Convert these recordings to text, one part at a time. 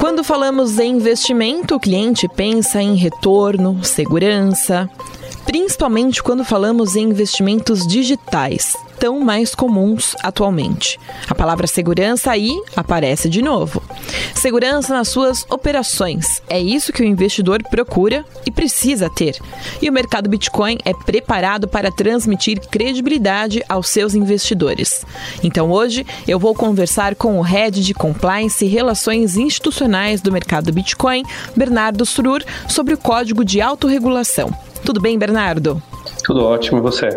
Quando falamos em investimento, o cliente pensa em retorno, segurança, principalmente quando falamos em investimentos digitais tão mais comuns atualmente. A palavra segurança aí aparece de novo. Segurança nas suas operações. É isso que o investidor procura e precisa ter. E o mercado Bitcoin é preparado para transmitir credibilidade aos seus investidores. Então hoje eu vou conversar com o Head de Compliance e Relações Institucionais do mercado Bitcoin, Bernardo Surur, sobre o código de autorregulação. Tudo bem, Bernardo? Tudo ótimo, e você?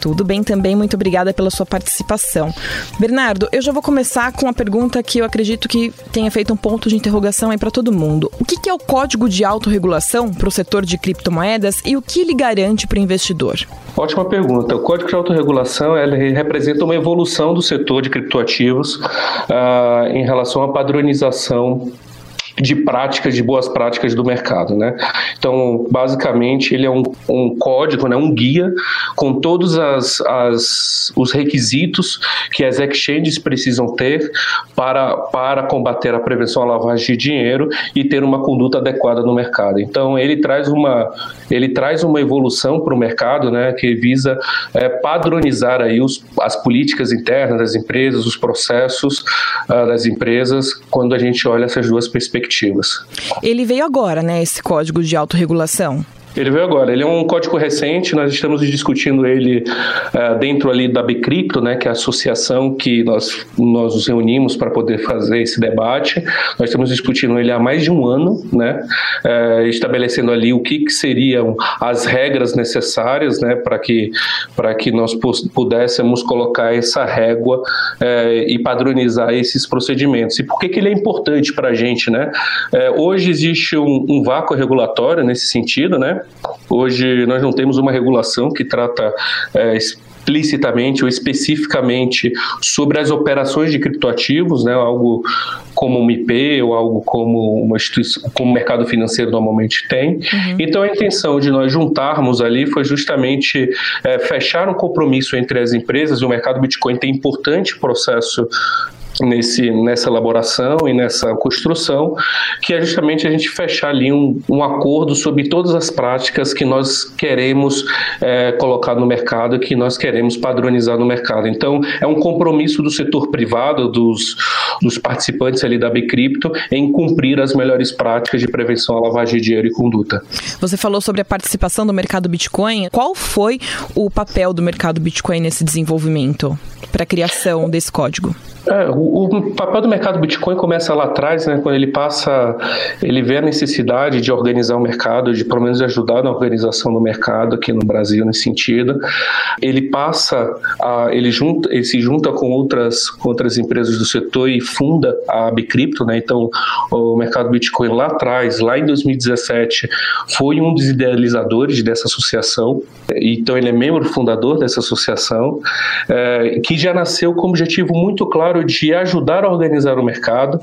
Tudo bem também, muito obrigada pela sua participação. Bernardo, eu já vou começar com uma pergunta que eu acredito que tenha feito um ponto de interrogação aí para todo mundo. O que é o código de autorregulação para o setor de criptomoedas e o que ele garante para o investidor? Ótima pergunta. O Código de Autorregulação ele representa uma evolução do setor de criptoativos uh, em relação à padronização de práticas, de boas práticas do mercado, né? Então, basicamente, ele é um, um código, né, um guia com todos as, as, os requisitos que as exchanges precisam ter para, para combater a prevenção à lavagem de dinheiro e ter uma conduta adequada no mercado. Então, ele traz uma, ele traz uma evolução para o mercado, né, que visa é, padronizar aí os, as políticas internas das empresas, os processos uh, das empresas, quando a gente olha essas duas perspectivas perspectivas. Ele veio agora, né, esse código de autorregulação? Ele veio agora. Ele é um código recente, nós estamos discutindo ele uh, dentro ali da Bicripto, né, que é a associação que nós, nós nos reunimos para poder fazer esse debate. Nós estamos discutindo ele há mais de um ano, né, uh, estabelecendo ali o que, que, seriam as regras necessárias né, para que, que nós pudéssemos colocar essa régua uh, e padronizar esses procedimentos. E por que, que ele é importante para a gente? Né? hoje existe um, um vácuo regulatório nesse sentido, né? Hoje nós não temos uma regulação que trata é, explicitamente ou especificamente sobre as operações de criptoativos, né, algo como um IP ou algo como uma instituição, como o mercado financeiro normalmente tem. Uhum. Então a intenção de nós juntarmos ali foi justamente é, fechar um compromisso entre as empresas e o mercado Bitcoin tem importante processo nesse, nessa elaboração e nessa construção, que é justamente a gente fechar ali um, um acordo sobre todas as práticas que nós queremos é, colocar no mercado, que nós queremos padronizar no mercado. Então, é um compromisso do setor privado, dos, dos participantes ali da Bicripto, em cumprir as melhores práticas de prevenção à lavagem de dinheiro e conduta. Você falou sobre a participação do mercado Bitcoin. Qual foi o papel do mercado Bitcoin nesse desenvolvimento para a criação desse código? É, o, o, papel do mercado Bitcoin começa lá atrás, né, quando ele passa, ele vê a necessidade de organizar o mercado, de pelo menos ajudar na organização do mercado aqui no Brasil nesse sentido. Ele passa, a, ele, junta, ele se junta com outras, com outras empresas do setor e funda a Bicrypto, né? Então, o mercado Bitcoin lá atrás, lá em 2017, foi um dos idealizadores dessa associação. Então, ele é membro fundador dessa associação, é, que já nasceu com um objetivo muito claro de ajudar a organizar o mercado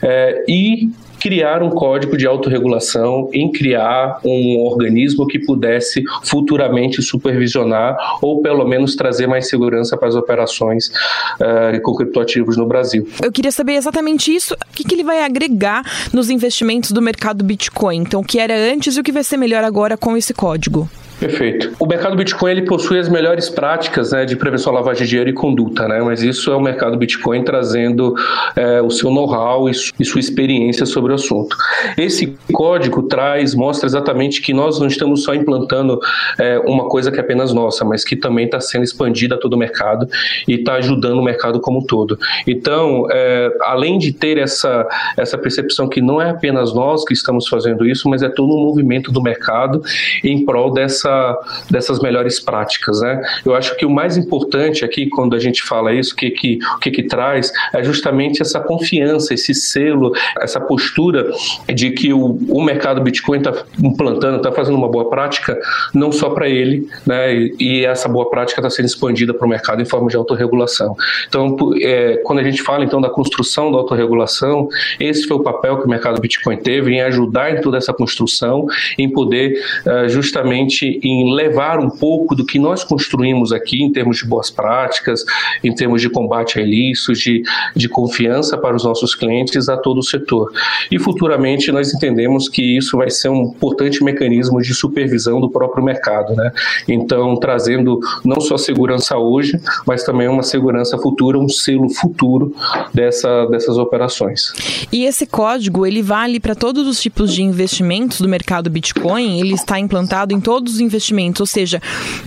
é, e criar um código de autorregulação, em criar um organismo que pudesse futuramente supervisionar ou pelo menos trazer mais segurança para as operações uh, com criptoativos no Brasil. Eu queria saber exatamente isso, o que, que ele vai agregar nos investimentos do mercado Bitcoin, então o que era antes e o que vai ser melhor agora com esse código. Perfeito. O mercado Bitcoin ele possui as melhores práticas né, de prevenção à lavagem de dinheiro e conduta, né? Mas isso é o mercado Bitcoin trazendo é, o seu know-how e, e, sua experiência sobre o assunto. Esse código traz, mostra exatamente que nós não estamos só implantando é, uma coisa que é apenas nossa, mas que também está sendo expandida a todo o mercado e está ajudando o mercado como um todo. Então, é, além de ter essa essa percepção que não é apenas nós que estamos fazendo isso, mas é todo um movimento do mercado em prol dessa dessa, dessas melhores práticas. Né? Eu acho que o mais importante aqui, quando a gente fala isso, o que, que, o que, que traz, é justamente essa confiança, esse selo, essa postura de que o, o mercado Bitcoin está implantando, está fazendo uma boa prática, não só para ele, né? e, e essa boa prática está sendo expandida para o mercado em forma de autorregulação. Então, é, quando a gente fala então da construção da autorregulação, esse foi o papel que o mercado Bitcoin teve em ajudar em toda essa construção, em poder uh, justamente em, levar um pouco do que nós construímos aqui em termos de boas práticas, em termos de combate a ilícitos, de, de confiança para os nossos clientes a todo o setor. E futuramente nós entendemos que isso vai ser um importante mecanismo de supervisão do próprio mercado, né? Então, trazendo não só segurança hoje, mas também uma segurança futura, um selo futuro dessa, dessas operações. E esse código, ele vale para todos os tipos de investimentos do mercado Bitcoin? Ele está implantado em todos os investimentos, ou seja,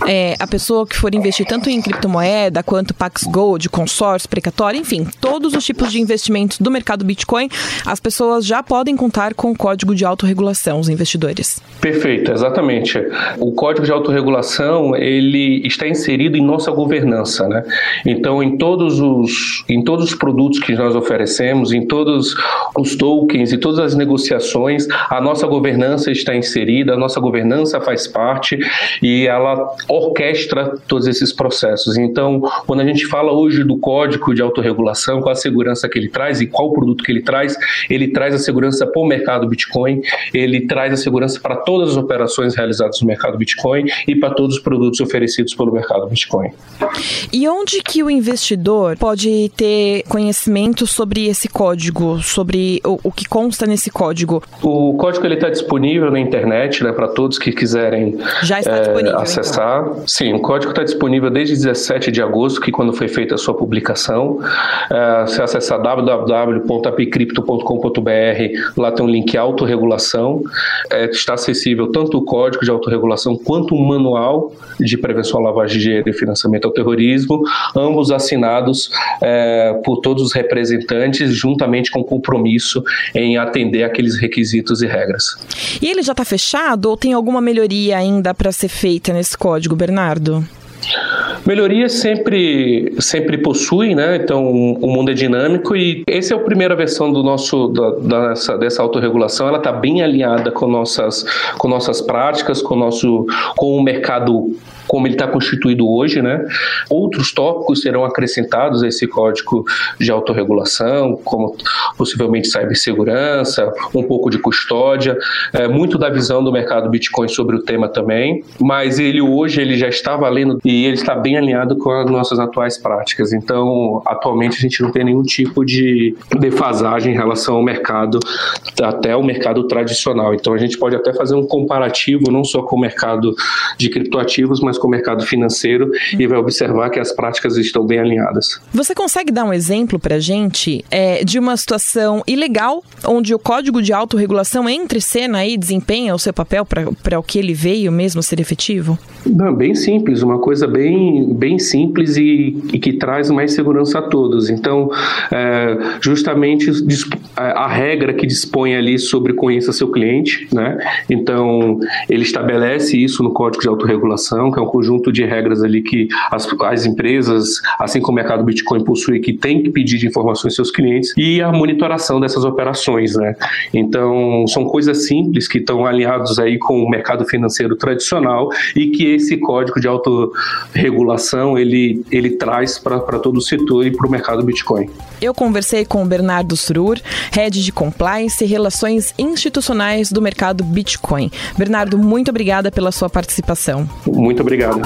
é, a pessoa que for investir tanto em criptomoeda quanto Pax Gold, consórcio, precatório, enfim, todos os tipos de investimentos do mercado Bitcoin, as pessoas já podem contar com o código de autorregulação, os investidores. Perfeito, exatamente. O código de autorregulação, ele está inserido em nossa governança, né? Então, em todos os em todos os produtos que nós oferecemos, em todos os tokens e todas as negociações, a nossa governança está inserida, a nossa governança faz parte e ela orquestra todos esses processos. Então, quando a gente fala hoje do código de autorregulação, qual a segurança que ele traz e qual produto que ele traz, ele traz a segurança para o mercado Bitcoin, ele traz a segurança para todas as operações realizadas no mercado Bitcoin e para todos os produtos oferecidos pelo mercado Bitcoin. E onde que o investidor pode ter conhecimento sobre esse código, sobre o, o que consta nesse código? O código ele está disponível na internet, né, para todos que quiserem Já está é, disponível, então. acessar. Então. Sim, o código está disponível desde 17 de agosto, que quando foi feita a sua publicação. É, se acessar www.apicrypto.com.br, lá tem um link autorregulação. É, está acessível tanto o código de autorregulação quanto um manual de prevenção à lavagem de dinheiro e financiamento ao terrorismo, ambos assinados é, por todos os representantes, juntamente com compromisso em atender aqueles requisitos e regras. E ele já está fechado ou tem alguma melhoria ainda para ser feita nesse código, Bernardo? Melhorias sempre, sempre possuem, né? Então o mundo é dinâmico e essa é a primeira versão do nosso da, dessa, dessa autorregulação. Ela está bem alinhada com nossas, com nossas práticas, com nosso com o mercado como ele está constituído hoje, né? Outros tópicos serão acrescentados a esse código de autorregulação, como possivelmente cibersegurança, um pouco de custódia, é, muito da visão do mercado Bitcoin sobre o tema também, mas ele hoje ele já está valendo e ele está bem alinhado com as nossas atuais práticas. Então, atualmente a gente não tem nenhum tipo de defasagem em relação ao mercado, até o mercado tradicional. Então, a gente pode até fazer um comparativo não só com o mercado de criptoativos, mas com o mercado financeiro e vai observar que as práticas estão bem alinhadas. Você consegue dar um exemplo para a gente é, de uma situação ilegal onde o código de autorregulação entra em cena e desempenha o seu papel para o que ele veio mesmo ser efetivo? Não, bem simples, uma coisa bem, bem simples e, e que traz mais segurança a todos. Então, é, justamente a regra que dispõe ali sobre conheça seu cliente, né? Então, ele estabelece isso no código de autorregulação, que é um conjunto de regras ali que as, as empresas, assim como o mercado Bitcoin possui, que tem que pedir de informações aos seus clientes e a monitoração dessas operações, né? Então, são coisas simples que estão alinhados aí com o mercado financeiro tradicional e que esse código de autorregulação ele, ele traz para todo o setor e para o mercado Bitcoin. Eu conversei com o Bernardo Surur, Head de Compliance e Relações Institucionais do mercado Bitcoin. Bernardo, muito obrigada pela sua participação. Muito obrigado.